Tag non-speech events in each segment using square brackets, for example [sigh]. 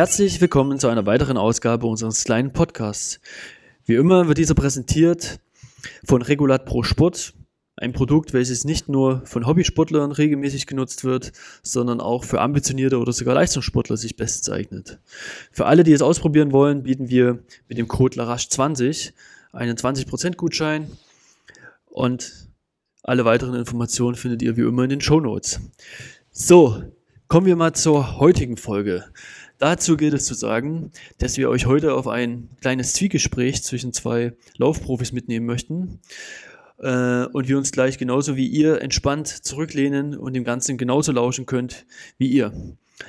Herzlich willkommen zu einer weiteren Ausgabe unseres kleinen Podcasts. Wie immer wird dieser präsentiert von Regulat Pro Sport, ein Produkt, welches nicht nur von Hobbysportlern regelmäßig genutzt wird, sondern auch für ambitionierte oder sogar Leistungssportler sich bestens eignet. Für alle, die es ausprobieren wollen, bieten wir mit dem Code LARASH20 einen 20% Gutschein und alle weiteren Informationen findet ihr wie immer in den Show Notes. So, kommen wir mal zur heutigen Folge. Dazu gilt es zu sagen, dass wir euch heute auf ein kleines Zwiegespräch zwischen zwei Laufprofis mitnehmen möchten äh, und wir uns gleich genauso wie ihr entspannt zurücklehnen und dem Ganzen genauso lauschen könnt wie ihr.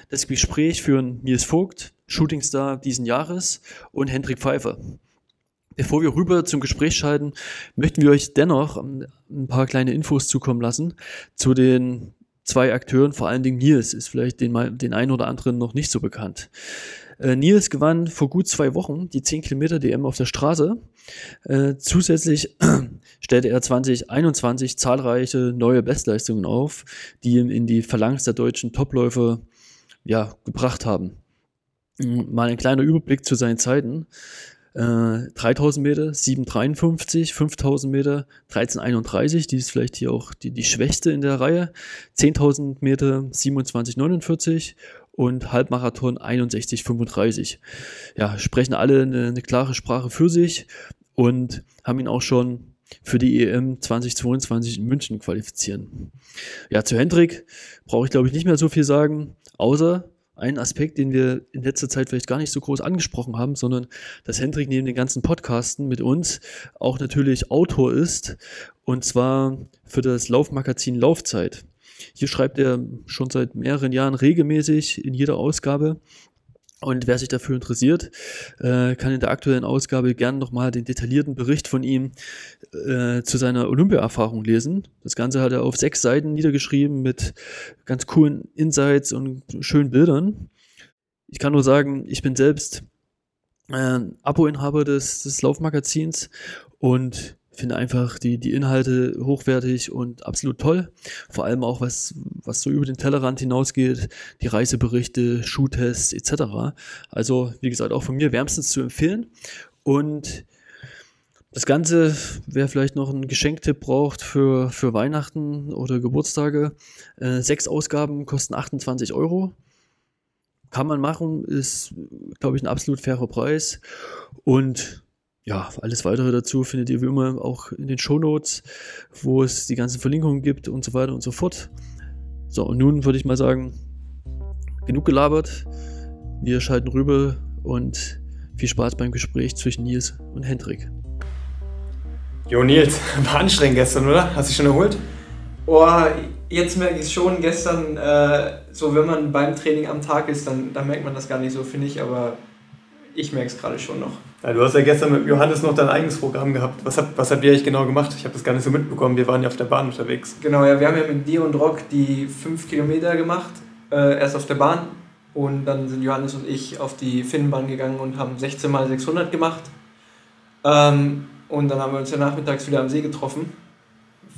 Das Gespräch führen Nils Vogt, Shootingstar diesen Jahres und Hendrik Pfeiffer. Bevor wir rüber zum Gespräch schalten, möchten wir euch dennoch ein paar kleine Infos zukommen lassen zu den zwei Akteuren, vor allen Dingen Nils, ist vielleicht den, den einen oder anderen noch nicht so bekannt. Äh, Nils gewann vor gut zwei Wochen die 10 Kilometer DM auf der Straße. Äh, zusätzlich [clears throat] stellte er 2021 zahlreiche neue Bestleistungen auf, die ihm in die Phalanx der deutschen Topläufer ja, gebracht haben. Mal ein kleiner Überblick zu seinen Zeiten. 3000 äh, Meter 7,53, 5000 Meter 13,31, die ist vielleicht hier auch die, die schwächste in der Reihe, 10.000 Meter 27,49 und Halbmarathon 61,35. Ja, sprechen alle eine, eine klare Sprache für sich und haben ihn auch schon für die EM 2022 in München qualifizieren. Ja, zu Hendrik brauche ich glaube ich nicht mehr so viel sagen, außer ein Aspekt, den wir in letzter Zeit vielleicht gar nicht so groß angesprochen haben, sondern dass Hendrik neben den ganzen Podcasten mit uns auch natürlich Autor ist und zwar für das Laufmagazin Laufzeit. Hier schreibt er schon seit mehreren Jahren regelmäßig in jeder Ausgabe und wer sich dafür interessiert, äh, kann in der aktuellen Ausgabe gern nochmal den detaillierten Bericht von ihm äh, zu seiner Olympia-Erfahrung lesen. Das Ganze hat er auf sechs Seiten niedergeschrieben mit ganz coolen Insights und schönen Bildern. Ich kann nur sagen, ich bin selbst äh, Abo-Inhaber des, des Laufmagazins und finde einfach die, die Inhalte hochwertig und absolut toll. Vor allem auch was, was so über den Tellerrand hinausgeht, die Reiseberichte, Schuhtests etc. Also, wie gesagt, auch von mir wärmstens zu empfehlen. Und das Ganze, wer vielleicht noch einen Geschenktipp braucht für, für Weihnachten oder Geburtstage, äh, sechs Ausgaben kosten 28 Euro. Kann man machen, ist, glaube ich, ein absolut fairer Preis. Und ja, alles weitere dazu findet ihr wie immer auch in den Show Notes, wo es die ganzen Verlinkungen gibt und so weiter und so fort. So, und nun würde ich mal sagen, genug gelabert. Wir schalten rüber und viel Spaß beim Gespräch zwischen Nils und Hendrik. Jo, Nils, [laughs] war anstrengend gestern, oder? Hast du dich schon erholt? Oh, jetzt merke ich es schon. Gestern, äh, so wenn man beim Training am Tag ist, dann, dann merkt man das gar nicht so, finde ich, aber ich merke es gerade schon noch. Ja, du hast ja gestern mit Johannes noch dein eigenes Programm gehabt. Was, habt, was habt ihr eigentlich genau gemacht? Ich habe das gar nicht so mitbekommen. Wir waren ja auf der Bahn unterwegs. Genau, ja, wir haben ja mit dir und Rock die 5 Kilometer gemacht. Äh, erst auf der Bahn und dann sind Johannes und ich auf die Finnenbahn gegangen und haben 16 mal 600 gemacht. Ähm, und dann haben wir uns ja nachmittags wieder am See getroffen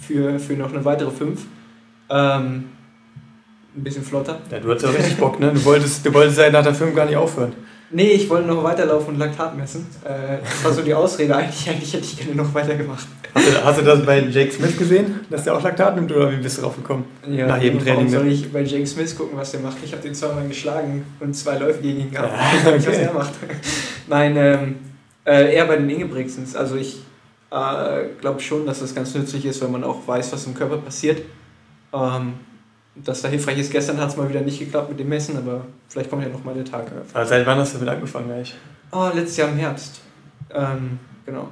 für, für noch eine weitere 5. Ähm, ein bisschen flotter. Ja, du hattest ja richtig Bock, ne? Du wolltest, du wolltest ja nach der 5 gar nicht aufhören. Nee, ich wollte noch weiterlaufen und Laktat messen. Äh, das war so die Ausrede. Eigentlich, eigentlich hätte ich gerne noch weitergemacht. Hast du, hast du das bei Jake Smith gesehen, dass der auch Laktat nimmt oder wie bist du drauf gekommen? Ja, Nach jedem Training. Warum soll ich bei Jake Smith gucken, was der macht? Ich habe den zweimal geschlagen und zwei Läufe gegen ihn gehabt. Ja, okay. Ich was er macht. [laughs] Nein, ähm, äh, eher bei den Ingebrigtsens. Also ich äh, glaube schon, dass das ganz nützlich ist, wenn man auch weiß, was im Körper passiert. Ähm, dass da hilfreich ist. Gestern hat es mal wieder nicht geklappt mit dem Messen, aber vielleicht kommt ja noch mal der Tag. Also seit wann hast du damit angefangen eigentlich? Oh, letztes Jahr im Herbst. Ähm, genau.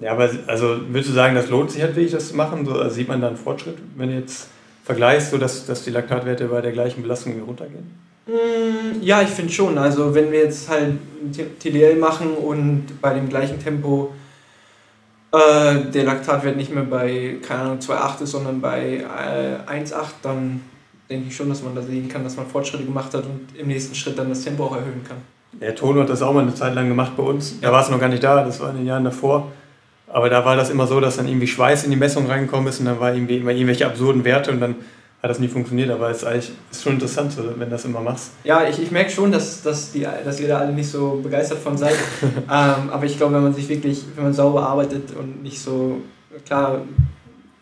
Ja, aber also würdest du sagen, das lohnt sich halt wirklich, das zu machen? So, also sieht man da einen Fortschritt, wenn du jetzt vergleichst, so dass, dass die Laktatwerte bei der gleichen Belastung runtergehen? Mm, ja, ich finde schon. Also wenn wir jetzt halt TDL machen und bei dem gleichen Tempo äh, der Laktatwert nicht mehr bei, keine Ahnung, 2,8 ist, sondern bei äh, 1,8, dann denke ich schon, dass man da sehen kann, dass man Fortschritte gemacht hat und im nächsten Schritt dann das Tempo auch erhöhen kann. Der Tono hat das auch mal eine Zeit lang gemacht bei uns. Da war es noch gar nicht da, das war in den Jahren davor. Aber da war das immer so, dass dann irgendwie Schweiß in die Messung reingekommen ist und dann war irgendwie immer irgendwelche absurden Werte und dann hat das nie funktioniert, aber es ist eigentlich ist schon interessant, wenn du das immer machst. Ja, ich, ich merke schon, dass, dass, die, dass ihr da alle nicht so begeistert von seid. [laughs] ähm, aber ich glaube, wenn man sich wirklich, wenn man sauber arbeitet und nicht so, klar,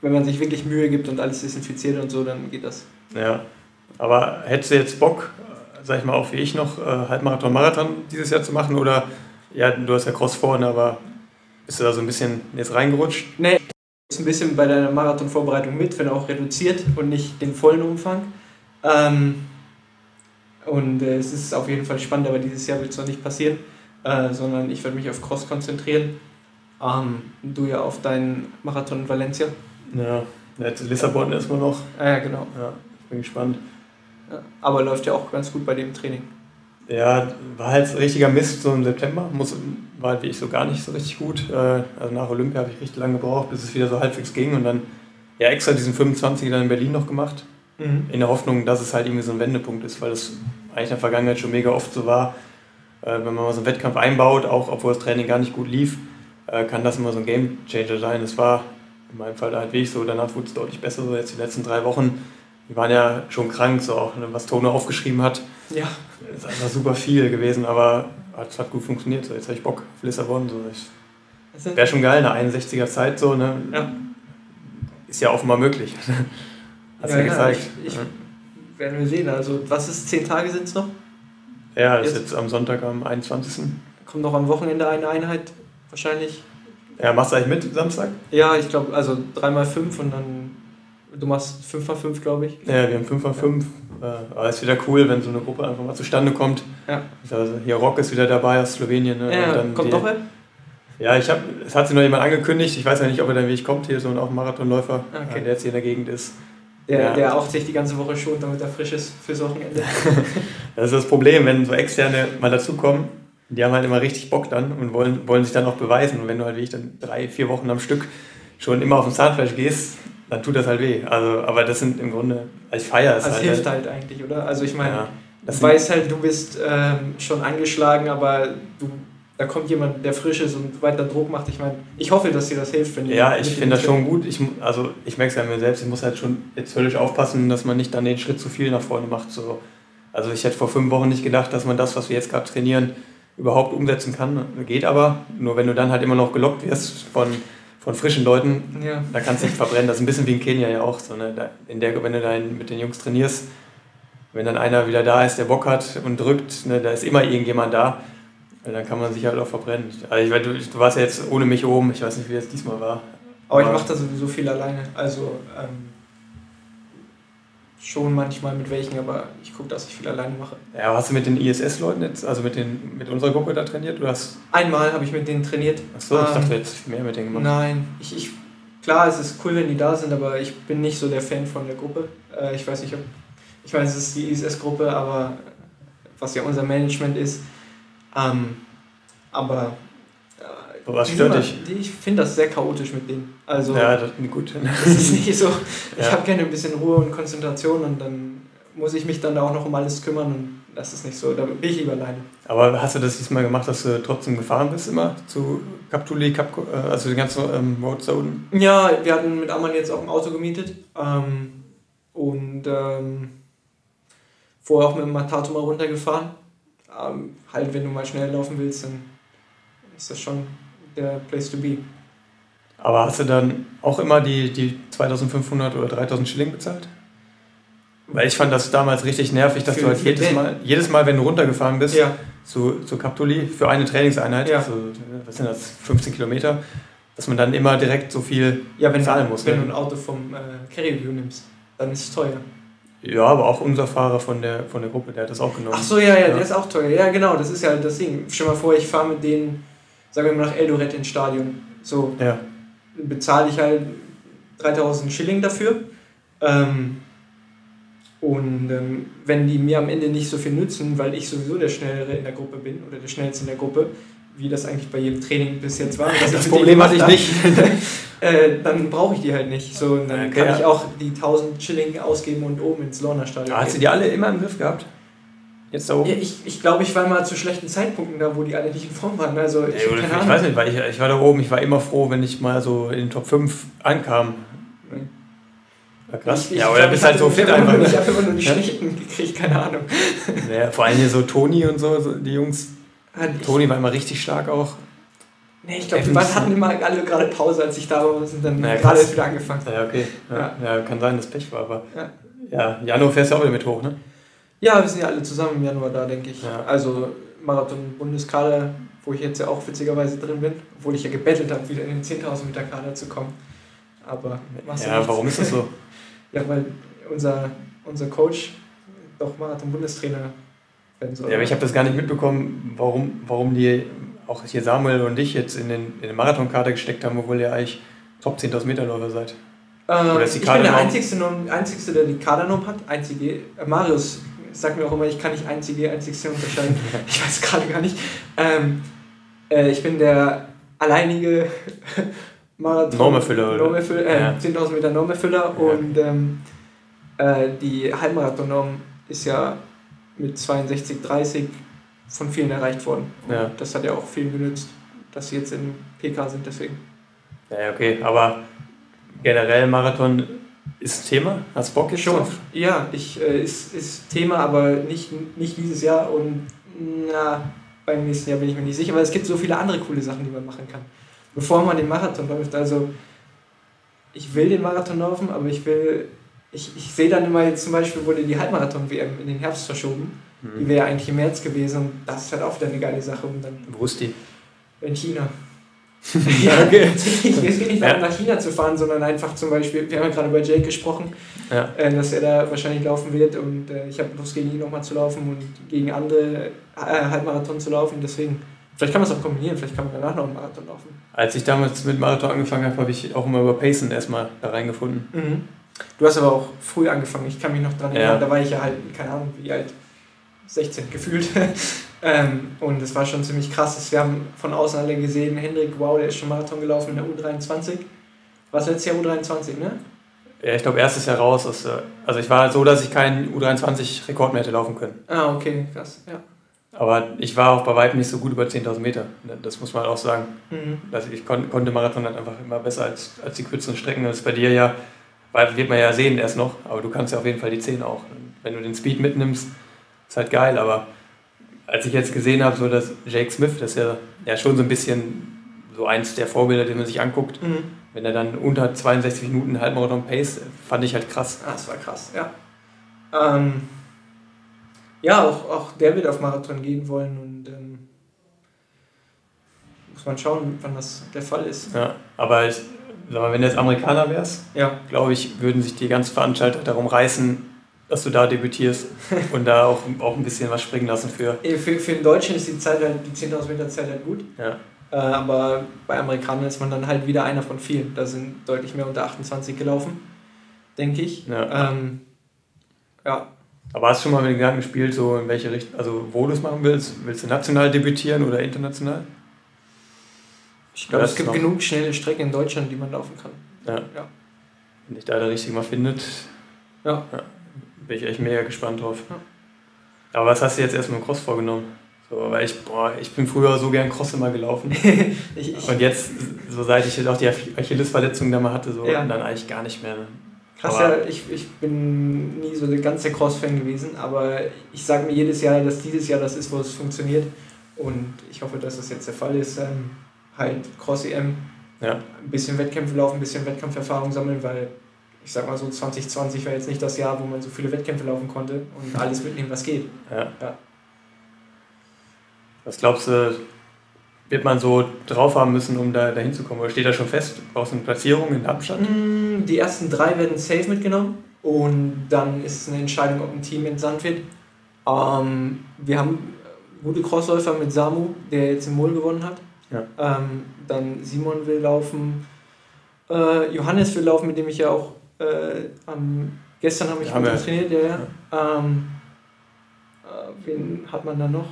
wenn man sich wirklich Mühe gibt und alles desinfiziert und so, dann geht das. Ja, aber hättest du jetzt Bock, sag ich mal, auch wie ich noch, äh, Halbmarathon, Marathon dieses Jahr zu machen oder, ja, du hast ja Cross vorne, aber bist du da so ein bisschen jetzt reingerutscht? Nee, ein bisschen bei deiner Marathonvorbereitung mit, wenn auch reduziert und nicht den vollen Umfang. Ähm, und äh, es ist auf jeden Fall spannend, aber dieses Jahr wird es noch nicht passieren, äh, sondern ich werde mich auf Cross konzentrieren. Ähm, du ja auf deinen Marathon in Valencia. Ja, jetzt Lissabon erstmal noch. Ah, ja, genau. Ja, bin gespannt. Ja, aber läuft ja auch ganz gut bei dem Training. Ja, war halt richtiger Mist so im September. Muss, war halt wie ich so gar nicht so richtig gut. Äh, also nach Olympia habe ich richtig lange gebraucht, bis es wieder so halbwegs ging. Und dann ja extra diesen 25 dann in Berlin noch gemacht. Mhm. In der Hoffnung, dass es halt irgendwie so ein Wendepunkt ist, weil das eigentlich in der Vergangenheit schon mega oft so war. Äh, wenn man mal so einen Wettkampf einbaut, auch obwohl das Training gar nicht gut lief, äh, kann das immer so ein Game Changer sein. Es war in meinem Fall halt wirklich so, danach wurde es deutlich besser, so jetzt die letzten drei Wochen die waren ja schon krank, so auch, ne, was Tone aufgeschrieben hat. Ja. ist einfach super viel gewesen, aber es hat gut funktioniert. So, jetzt habe ich Bock auf Lissabon. So. Wäre schon geil, eine 61er Zeit so. Ne? Ja. Ist ja offenbar möglich. [laughs] Hast ja, ja gezeigt. Ich, ich ja. Werden wir sehen. Also, was ist, zehn Tage sind es noch? Ja, das ist jetzt am Sonntag, am 21. Kommt noch am Wochenende eine Einheit wahrscheinlich. Ja, machst du eigentlich mit Samstag? Ja, ich glaube, also 3x5 und dann Du machst 5x5, glaube ich. Ja, wir haben 5x5. Ja. Äh, aber es ist wieder cool, wenn so eine Gruppe einfach mal zustande kommt. Ja. Also hier Rock ist wieder dabei aus Slowenien. Ne? Ja, kommt die, doch er? Ja, ich habe, es hat sich noch jemand angekündigt. Ich weiß ja nicht, ob er dann wirklich kommt hier, so ein auch Marathonläufer, okay. der jetzt hier in der Gegend ist. Der, ja. der auch sich die ganze Woche schont, damit er frisch ist fürs Wochenende. [laughs] das ist das Problem, wenn so Externe mal dazukommen, die haben halt immer richtig Bock dann und wollen, wollen sich dann auch beweisen. Und wenn du halt wie ich dann drei, vier Wochen am Stück schon immer auf dem Zahnfleisch gehst, dann tut das halt weh. Also, aber das sind im Grunde, ich feiere es also halt. hilft halt eigentlich, oder? Also ich meine, ja, du weißt halt, du bist ähm, schon angeschlagen, aber du, da kommt jemand, der frisch ist und weiter Druck macht. Ich meine, ich hoffe, dass dir das hilft, wenn Ja, ich finde das schon gut. Ich, also ich merke es ja mir selbst, ich muss halt schon jetzt völlig aufpassen, dass man nicht dann den Schritt zu viel nach vorne macht. So. Also ich hätte vor fünf Wochen nicht gedacht, dass man das, was wir jetzt gerade trainieren, überhaupt umsetzen kann. Geht aber. Nur wenn du dann halt immer noch gelockt wirst von von frischen Leuten, ja. da kannst du nicht verbrennen. Das ist ein bisschen wie in Kenia ja auch. So, ne? in der, wenn du dann mit den Jungs trainierst, wenn dann einer wieder da ist, der Bock hat und drückt, ne, da ist immer irgendjemand da, dann kann man sich halt auch verbrennen. Also ich, du, du warst ja jetzt ohne mich oben, ich weiß nicht, wie das diesmal war. Aber, Aber ich mache da sowieso viel alleine. Also ähm, schon manchmal mit welchen, aber ich gucke, dass ich viel alleine mache. Ja, hast du mit den ISS-Leuten jetzt, also mit, den, mit unserer Gruppe da trainiert? Du hast Einmal habe ich mit denen trainiert. Achso, ich ähm, dachte jetzt mehr mit denen gemacht. Nein, ich, ich, klar, es ist cool, wenn die da sind, aber ich bin nicht so der Fan von der Gruppe. Äh, ich weiß nicht, ob, ich weiß, es ist die ISS-Gruppe, aber was ja unser Management ist. Ähm, aber was stört dich? Ich finde das sehr chaotisch mit denen. Also, ja, das gut. Das ist nicht so. Ich ja. habe gerne ein bisschen Ruhe und Konzentration und dann muss ich mich dann da auch noch um alles kümmern und das ist nicht so. Da bin ich lieber alleine. Aber hast du das diesmal gemacht, dass du trotzdem gefahren bist immer zu Kaptuli, Kap, äh, also die ganzen ähm, Roads da unten? Ja, wir hatten mit Amman jetzt auch ein Auto gemietet ähm, und ähm, vorher auch mit dem Matato mal runtergefahren. Ähm, halt, wenn du mal schnell laufen willst, dann ist das schon der Place to be. Aber hast du dann auch immer die, die 2500 oder 3000 Schilling bezahlt? Weil ich fand das damals richtig nervig, dass für, du halt jedes Mal, jedes Mal, wenn du runtergefahren bist, ja. zu, zu Captoli für eine Trainingseinheit, ja. also, was sind das, 15 Kilometer, dass man dann immer direkt so viel ja, wenn, zahlen muss. Wenn ne? du ein Auto vom äh, Carry View nimmst, dann ist es teuer. Ja, aber auch unser Fahrer von der, von der Gruppe, der hat das auch genommen. Ach so, ja, ja, ja, der ist auch teuer. Ja, genau, das ist ja das Ding. Stell dir mal vor, ich fahre mit denen sagen wir mal nach Eldoret ins Stadion. So ja. bezahle ich halt 3000 Schilling dafür. Ähm, und ähm, wenn die mir am Ende nicht so viel nützen, weil ich sowieso der Schnellere in der Gruppe bin oder der Schnellste in der Gruppe, wie das eigentlich bei jedem Training bis jetzt war. [laughs] Das Problem hatte ich nicht. [laughs] äh, dann brauche ich die halt nicht. So, dann okay, kann ich auch die 1000 Schilling ausgeben und oben ins Lorna-Stadion. Hast du die alle immer im Griff gehabt? Jetzt da oben? Ja, ich, ich glaube, ich war mal zu schlechten Zeitpunkten da, wo die alle nicht in Form waren. Also ich, ja, ich weiß nicht, weil ich, ich war da oben, ich war immer froh, wenn ich mal so in den Top 5 ankam. Ja, krass. Ich, ich, ja, oder bist halt so fit einfach. Ich habe immer nur die schlechten [laughs] gekriegt, keine Ahnung. Ja, vor allem hier so Toni und so, so die Jungs. Ich, Toni war immer richtig stark auch. Nee, ich glaube, wir waren- hatten immer alle gerade Pause, als ich da war, sind dann Na ja, gerade wieder angefangen. Ja, okay. Ja, ja. kann sein, dass Pech war, aber. Ja. Ja, Januar fährst du auch wieder mit hoch, ne? Ja, wir sind ja alle zusammen im Januar da, denke ich. Ja. Also Marathon-Bundeskader, wo ich jetzt ja auch witzigerweise drin bin, obwohl ich ja gebettelt habe, wieder in den 10.000 Meter Kader zu kommen. Aber machst du Ja, warum ist das so? [laughs] Ja, weil unser, unser Coach doch Marathon-Bundestrainer werden soll. Ja, aber ich habe das gar nicht mitbekommen, warum, warum die auch hier Samuel und dich jetzt in den, in den Marathonkader gesteckt haben, obwohl ihr eigentlich Top 10.000 Meter Läufer seid. Ähm, ich bin der Norm- Einzigste, der die Kadernorm hat. Einzige. Äh, Marius sagt mir auch immer, ich kann nicht Einzige, Einzigste unterscheiden. [laughs] ich weiß gerade gar nicht. Ähm, äh, ich bin der alleinige [laughs] Marathon. Normerfüller, oder? Normerfüller, äh, Ja. 10.000 Meter Normerfüller Ja. und ähm, äh, die Halbmarathon-Norm ist ja mit 62,30 von vielen erreicht worden. Ja. Das hat ja auch vielen genützt, dass sie jetzt im PK sind, deswegen. Ja, okay, aber generell Marathon ist Thema. Hast Bock jetzt Schon. drauf? Ja, ich, äh, ist, ist Thema, aber nicht, nicht dieses Jahr und na, beim nächsten Jahr bin ich mir nicht sicher, weil es gibt so viele andere coole Sachen, die man machen kann. Bevor man den Marathon läuft, also ich will den Marathon laufen, aber ich will, ich, ich sehe dann immer jetzt zum Beispiel wurde die Halbmarathon-WM in den Herbst verschoben. Die Mhm. wäre eigentlich im März gewesen und das ist halt auch wieder eine geile Sache, um dann Wo ist die? in China. [laughs] Ja, okay. [laughs] Es geht nicht, darum, Ja. nach China zu fahren, sondern einfach zum Beispiel, wir haben ja gerade über Jake gesprochen, Ja. äh, dass er da wahrscheinlich laufen wird und äh, ich habe Lust gegen ihn nochmal zu laufen und gegen andere äh, Halbmarathon zu laufen, deswegen, vielleicht kann man es auch kombinieren, vielleicht kann man danach noch einen Marathon laufen. Als ich damals mit Marathon angefangen habe, habe ich auch immer über Pacen erstmal da reingefunden. Du hast aber auch früh angefangen, ich kann mich noch dran Ja. erinnern, da war ich ja halt, keine Ahnung, wie alt, 16 gefühlt. [laughs] ähm, und es war schon ziemlich krass. Wir haben von außen alle gesehen, Hendrik, wow, der ist schon Marathon gelaufen in der U23. Was letztes Jahr U23, ne? Ja, ich glaube, erstes Jahr raus. Aus, der- also ich war so, dass ich keinen U23-Rekord mehr hätte laufen können. Ah, okay, krass, ja. Aber ich war auch bei weitem nicht so gut über 10.000 Meter. Das muss man auch sagen. Mhm. Also ich kon konnte Marathon halt einfach immer besser als, als die kürzeren Strecken. Das ist bei dir ja, weil wird man ja sehen erst noch, aber du kannst ja auf jeden Fall die 10 auch. Wenn du den Speed mitnimmst, ist halt geil. Aber als ich jetzt gesehen habe, so dass Jake Smith, das ist ja, ja schon so ein bisschen so eins der Vorbilder, die man sich anguckt, Mhm. wenn er dann unter 62 Minuten Halbmarathon pace, fand ich halt krass. Ah, das war krass, ja. Ähm, ja, auch, auch der wird auf Marathon gehen wollen und ähm, muss man schauen, wann das der Fall ist. Ja, aber ich sag mal, wenn du jetzt Amerikaner wärst, Ja, glaube ich, würden sich die ganzen Veranstalter darum reißen, dass du da debütierst und da auch, auch ein bisschen was springen lassen für. Für, für den Deutschen ist die Zeit halt, die 10.000 Meter Zeit halt gut. Ja. Äh, aber bei Amerikanern ist man dann halt wieder einer von vielen. Da sind deutlich mehr unter 28 gelaufen, denke ich. Ja. Ähm, ja. Aber hast du schon mal mit den Gedanken gespielt, so in welche Richtung, also wo du es machen willst? Willst du national debütieren oder international? Ich glaube, es gibt noch. genug schnelle Strecken in Deutschland, die man laufen kann. Ja. Ja. Wenn dich da der Richtige mal findet, Ja. Bin ich echt mega gespannt drauf. Ja. Aber was hast du jetzt erstmal im Cross vorgenommen? So, weil ich, boah, ich bin früher so gern Cross immer gelaufen. [laughs] Ich, ich, Und jetzt, so seit ich jetzt auch die Achillesverletzung da mal hatte, so Ja. dann eigentlich gar nicht mehr. ne? Krass, Aber- ja, ich, ich bin nie so der ganze Cross-Fan gewesen, aber ich sage mir jedes Jahr, dass dieses Jahr das ist, wo es funktioniert. Und ich hoffe, dass das jetzt der Fall ist. Ähm, halt Cross-EM, Ja. ein bisschen Wettkämpfe laufen, ein bisschen Wettkampferfahrung sammeln, weil ich sag mal so, 2020 war jetzt nicht das Jahr, wo man so viele Wettkämpfe laufen konnte und alles mitnehmen, was geht. Ja. Ja. Was glaubst du, wird man so drauf haben müssen, um da dahin zu kommen? Oder steht da schon fest? Brauchst du eine Platzierung in Darmstadt? Mm, Die ersten drei werden safe mitgenommen und dann ist es eine Entscheidung, ob ein Team entsandt wird. Ähm, wir haben gute Crossläufer mit Samu, der jetzt im Mol gewonnen hat. Ja. Ähm, dann Simon will laufen. Äh, Johannes will laufen, mit dem ich ja auch am, gestern habe ich wir. trainiert. Ja, ja. Ähm, äh, wen hat man da noch?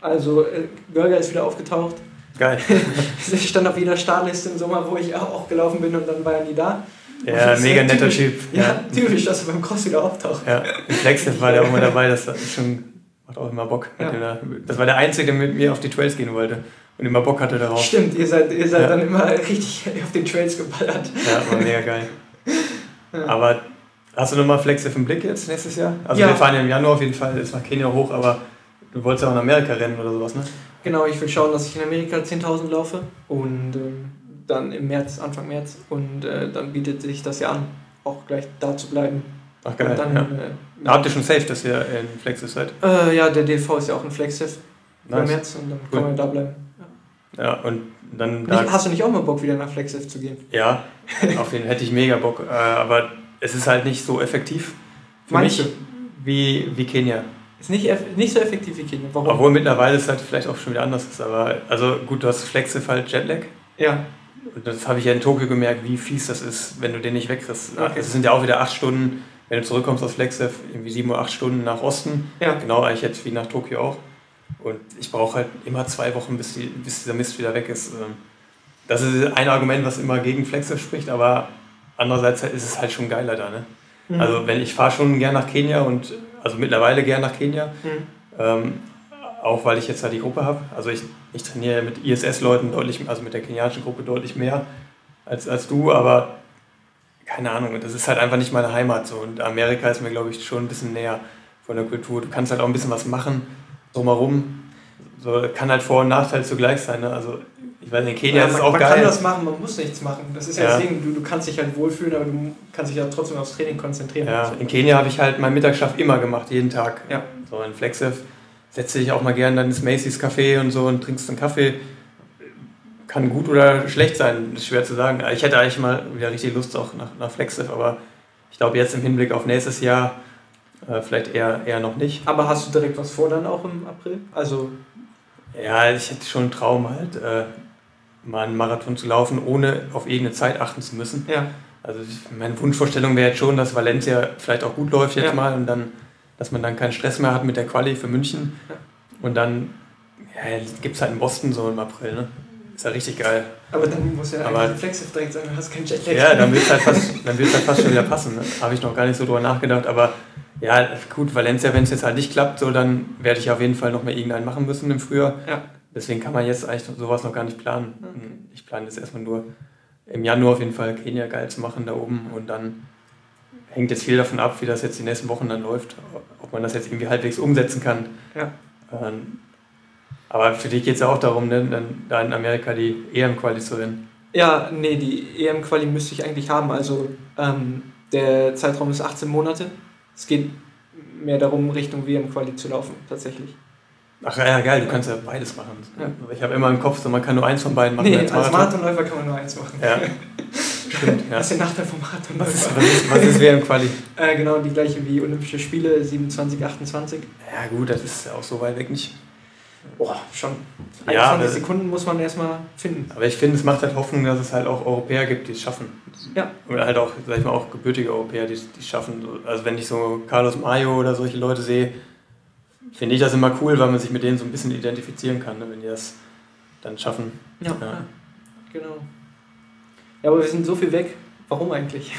Also äh, Görger ist wieder aufgetaucht. Geil. [laughs] Der stand auf jeder Startliste im Sommer, wo ich auch gelaufen bin und dann war er nie da. Ja, mega ja netter typisch. Typ. Ja, [laughs] typisch, dass er beim Cross wieder auftaucht. Ja, im Flagstaff war der auch immer dabei, das schon, macht auch immer Bock. Ja. Da- Das war der Einzige, der mit mir auf die Trails gehen wollte und immer Bock hatte darauf. Stimmt, ihr seid, ihr seid Ja. dann immer [laughs] richtig auf den Trails geballert. Ja, war mega geil. Ja. Aber Hast du nochmal Flexif im Blick jetzt nächstes Jahr? Also Ja. wir fahren ja im Januar auf jeden Fall ist nach Kenia hoch, aber du wolltest ja auch in Amerika rennen oder sowas, ne? Genau, ich will schauen, dass ich in Amerika 10.000 laufe und ähm, dann im März, Anfang März. Und äh, dann bietet sich das ja an, auch gleich da zu bleiben. Ach geil. und dann, ja. äh, habt ihr schon safe, dass ihr in Flexif seid? Äh, ja, der DV ist ja auch ein Flexiv im Nice. März und dann Cool. kann man da bleiben. Ja, und dann da, Nicht, hast du nicht auch mal Bock, wieder nach Flexiv zu gehen? Ja, auf den hätte ich mega Bock. Äh, aber es ist halt nicht so effektiv für Meinst mich wie, wie Kenia. Ist nicht, nicht so effektiv wie Kenia. Warum? Obwohl mittlerweile es halt vielleicht auch schon wieder anders ist. Aber also gut, du hast Flexif halt Jetlag. Ja, Und das habe ich ja in Tokio gemerkt, wie fies das ist, wenn du den nicht wegkriegst. Okay. Es sind ja auch wieder acht Stunden, wenn du zurückkommst aus Flexif, irgendwie sieben oder acht Stunden nach Osten. ja. Genau eigentlich jetzt wie nach Tokio auch. Und ich brauche halt immer zwei Wochen, bis, die, bis dieser Mist wieder weg ist. Ähm, Das ist ein Argument, was immer gegen Flexif spricht, aber andererseits ist es halt schon geiler da. Ne? Mhm. Also wenn ich fahre schon gern nach Kenia und also mittlerweile gern nach Kenia, Mhm. ähm, auch weil ich jetzt halt die Gruppe habe. Also ich, ich trainiere mit ISS-Leuten deutlich, also mit der kenianischen Gruppe deutlich mehr als, als du, aber keine Ahnung, das ist halt einfach nicht meine Heimat so. Und Amerika ist mir, glaube ich, schon ein bisschen näher von der Kultur. Du kannst halt auch ein bisschen was machen drumherum. So, kann halt Vor- und Nachteil zugleich sein. Ne? Also ich weiß in Kenia Ja, ist es man, auch man geil. kann das machen, man muss nichts machen. Das ist ja, Ja. das Ding, du, du kannst dich halt wohlfühlen, aber du kannst dich ja trotzdem aufs Training konzentrieren. Ja, in Kenia habe ich halt meinen Mittagsschlaf immer gemacht, jeden Tag. Ja. So in Flexif setze dich auch mal gern dann ins Macy's Café und so und trinkst einen Kaffee. Kann gut oder schlecht sein, ist schwer zu sagen. Ich hätte eigentlich mal wieder richtig Lust auch nach, nach Flexif, aber ich glaube jetzt im Hinblick auf nächstes Jahr äh, vielleicht eher, eher noch nicht. Aber hast du direkt was vor dann auch im April? Also, Ja, ich hätte schon einen Traum halt, äh, mal einen Marathon zu laufen, ohne auf irgendeine Zeit achten zu müssen. ja. Also meine Wunschvorstellung wäre jetzt schon, dass Valencia vielleicht auch gut läuft jetzt Ja. mal und dann, dass man dann keinen Stress mehr hat mit der Quali für München. Ja. Und dann ja, gibt es halt in Boston so im April, ne? Ist ja richtig geil. Aber dann muss ja Aber- eigentlich Flexiv direkt sein, du hast keinen Jetlag. Ja, dann wird es halt, fast- dann halt fast schon wieder passen. Ne? Habe ich noch gar nicht so drüber nachgedacht, aber ja, gut, Valencia, wenn es jetzt halt nicht klappt, so, dann werde ich auf jeden Fall noch mal irgendeinen machen müssen im Frühjahr. Ja. Deswegen kann man jetzt eigentlich sowas noch gar nicht planen. Okay. Ich plane jetzt erstmal nur im Januar auf jeden Fall Kenia geil zu machen da oben und dann hängt jetzt viel davon ab, wie das jetzt die nächsten Wochen dann läuft, ob man das jetzt irgendwie halbwegs umsetzen kann. Ja. Ähm, aber für dich geht es ja auch darum, ne, dann, da in Amerika die EM-Quali zu rennen. Ja, nee, die EM-Quali müsste ich eigentlich haben. Also ähm, der Zeitraum ist 18 Monate. Es geht mehr darum, Richtung WM-Quali zu laufen, tatsächlich. Ach ja, geil, du kannst ja beides machen. Ja. Aber Ich habe immer im Kopf, so, man kann nur eins von beiden machen. nee, als Marathon. Marathonläufer kann man nur eins machen. Ja, stimmt. Ja. Das ist der Nachteil vom Was ist, Marathonläufer. was ist, was ist WM-Quali? Äh, genau, die gleiche wie Olympische Spiele, 27, 28. Ja gut, das ist ja auch so weit weg nicht. Boah, schon. Ja, 21 aber- Sekunden muss man erstmal finden. Aber ich finde, es macht halt Hoffnung, dass es halt auch Europäer gibt, die es schaffen. Ja. Oder halt auch, sag ich mal, auch gebürtige Europäer, die es schaffen. Also wenn ich so Carlos Mayo oder solche Leute sehe, finde ich das immer cool, weil man sich mit denen so ein bisschen identifizieren kann, ne, wenn die das dann schaffen. Ja, Ja. ja. genau. Ja, aber wir sind so viel weg. Warum eigentlich?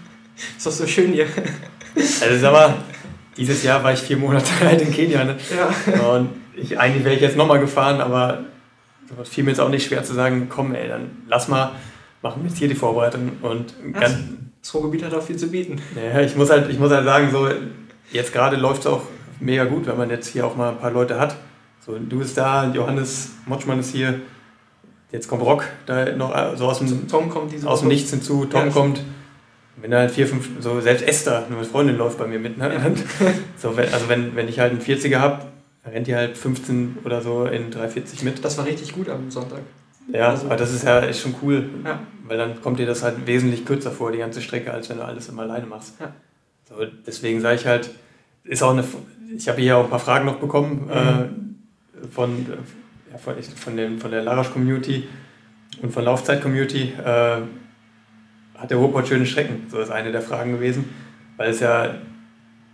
[laughs] ist doch so schön hier. Also sag mal, dieses Jahr war ich vier Monate [laughs] halt in Kenia. Ne? Ja. Und ich, eigentlich wäre ich jetzt nochmal gefahren, aber es fiel mir jetzt auch nicht schwer zu sagen, komm ey, dann lass mal, machen wir jetzt hier die Vorbereitung. Und ganz, Das Ruhrgebiet hat auch viel zu bieten. Ja, ich muss halt, ich muss halt sagen, so jetzt gerade läuft es auch mega gut, wenn man jetzt hier auch mal ein paar Leute hat. So, du bist da, Johannes Motschmann ist hier, jetzt kommt Rock da noch äh, so aus dem, Tom kommt diese aus dem. Nichts hinzu, Tom Ja, kommt. Wenn da halt vier, fünf, so selbst Esther, eine Freundin läuft bei mir mit. Ne? [laughs] So, wenn, also wenn, wenn ich halt einen 40er habe, rennt die halt 15 oder so in 340 mit. Das war richtig gut am Sonntag. Ja, Also- aber das ist ja ist schon cool, Ja. weil dann kommt dir das halt wesentlich kürzer vor, die ganze Strecke, als wenn du alles immer alleine machst. Ja. So, deswegen sage ich halt, ist auch eine, ich habe hier auch ein paar Fragen noch bekommen äh, von, ja, von, von, den, von der Larasch-Community und von Laufzeit-Community. Äh, hat der Ruhrpott schöne Strecken? So ist eine der Fragen gewesen, weil es ja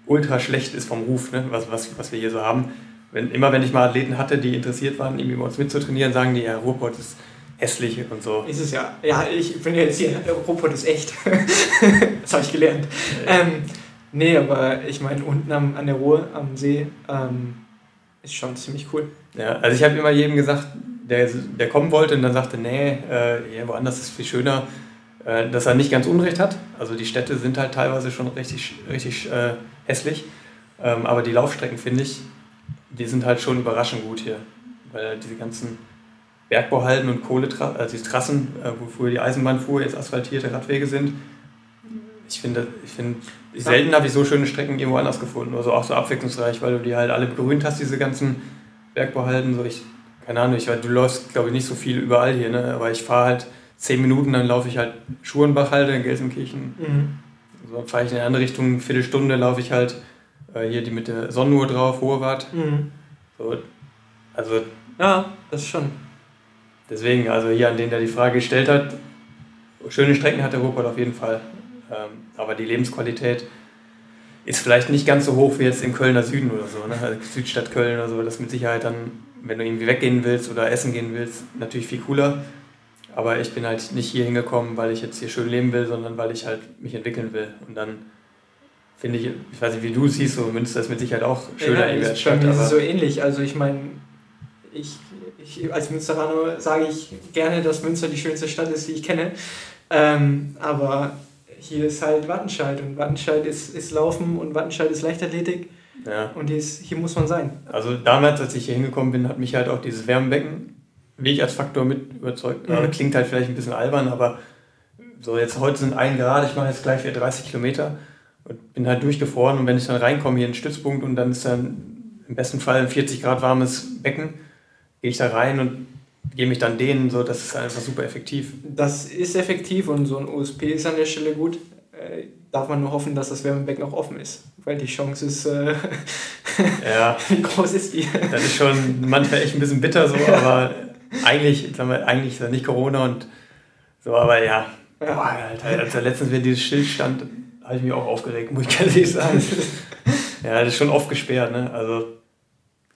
ultra schlecht ist vom Ruf, ne, was, was, was wir hier so haben. Wenn, immer wenn ich mal Athleten hatte, die interessiert waren, irgendwie bei uns mitzutrainieren, sagen die, ja, Ruhrpott ist hässlich und so. Ist es ja. Ja, ich bin jetzt hier. Der Robot ist echt. [laughs] das habe ich gelernt. Ähm, nee, aber ich meine, unten am, an der Ruhr, am See, ähm, ist schon ziemlich cool. Ja, also ich habe immer jedem gesagt, der, der kommen wollte und dann sagte, nee, äh, ja, woanders ist viel schöner. äh, dass er nicht ganz Unrecht hat. Also die Städte sind halt teilweise schon richtig, richtig äh, hässlich. Ähm, aber die Laufstrecken, finde ich, die sind halt schon überraschend gut hier. Weil diese ganzen Bergbauhalden und Kohletrassen, also die Trassen, äh, wo früher die Eisenbahn fuhr, jetzt asphaltierte Radwege sind. Ich finde, ich finde, selten habe ich so schöne Strecken irgendwo anders gefunden. Also auch so abwechslungsreich, weil du die halt alle begrünt hast, diese ganzen Bergbauhalden. So ich, keine Ahnung, ich, du läufst, glaube ich, nicht so viel überall hier, ne? aber ich fahre halt zehn Minuten, dann laufe ich halt Schurenbachhalde in Gelsenkirchen. Mhm. So fahre ich in eine andere Richtung, eine Viertelstunde laufe ich halt äh, hier die mit der Sonnenuhr drauf, Hohewart. Mhm. So, also. Ja, das ist schon. Deswegen, also hier an den, der die Frage gestellt hat, schöne Strecken hat der Ruhrpott auf jeden Fall. Ähm, aber die Lebensqualität ist vielleicht nicht ganz so hoch wie jetzt im Kölner Süden oder so, ne? also Südstadt Köln oder so. Das mit Sicherheit dann, wenn du irgendwie weggehen willst oder essen gehen willst, natürlich viel cooler. Aber ich bin halt nicht hier hingekommen, weil ich jetzt hier schön leben will, sondern weil ich halt mich entwickeln will. Und dann finde ich, ich weiß nicht, wie du siehst, so Münster ist mit Sicherheit auch schöner ja, als Stadt. Bei mir ist es so ähnlich. Also ich meine, ich, ich, als Münsteraner sage ich gerne, dass Münster die schönste Stadt ist, die ich kenne. Ähm, aber hier ist halt Wattenscheid und Wattenscheid ist, ist Laufen und Wattenscheid ist Leichtathletik. Ja. Und hier, ist, hier muss man sein. Also damals, als ich hier hingekommen bin, hat mich halt auch dieses Wärmebecken wie ich als Faktor mit überzeugt. Mhm. Klingt halt vielleicht ein bisschen albern, aber so jetzt heute sind ein Grad, ich mache jetzt gleich wieder 30 Kilometer und bin halt durchgefroren und wenn ich dann reinkomme hier in den Stützpunkt und dann ist dann im besten Fall ein 40 Grad warmes Becken, gehe ich da rein und gehe mich dann dehnen, so das ist einfach super effektiv. Das ist effektiv und so ein USP ist an der Stelle gut. Äh, darf man nur hoffen, dass das Wärmebecken noch offen ist, weil die Chance ist, äh, [laughs] ja, wie groß ist die? Das ist schon manchmal echt ein bisschen bitter so, aber eigentlich, sagen wir, eigentlich ist ja nicht Corona und so, aber ja. ja. Boah, Alter, als er letztens wieder dieses Schild stand, habe ich mich auch aufgeregt, muss ich [laughs] ehrlich sagen. ja, das ist schon oft gesperrt, ne? Also,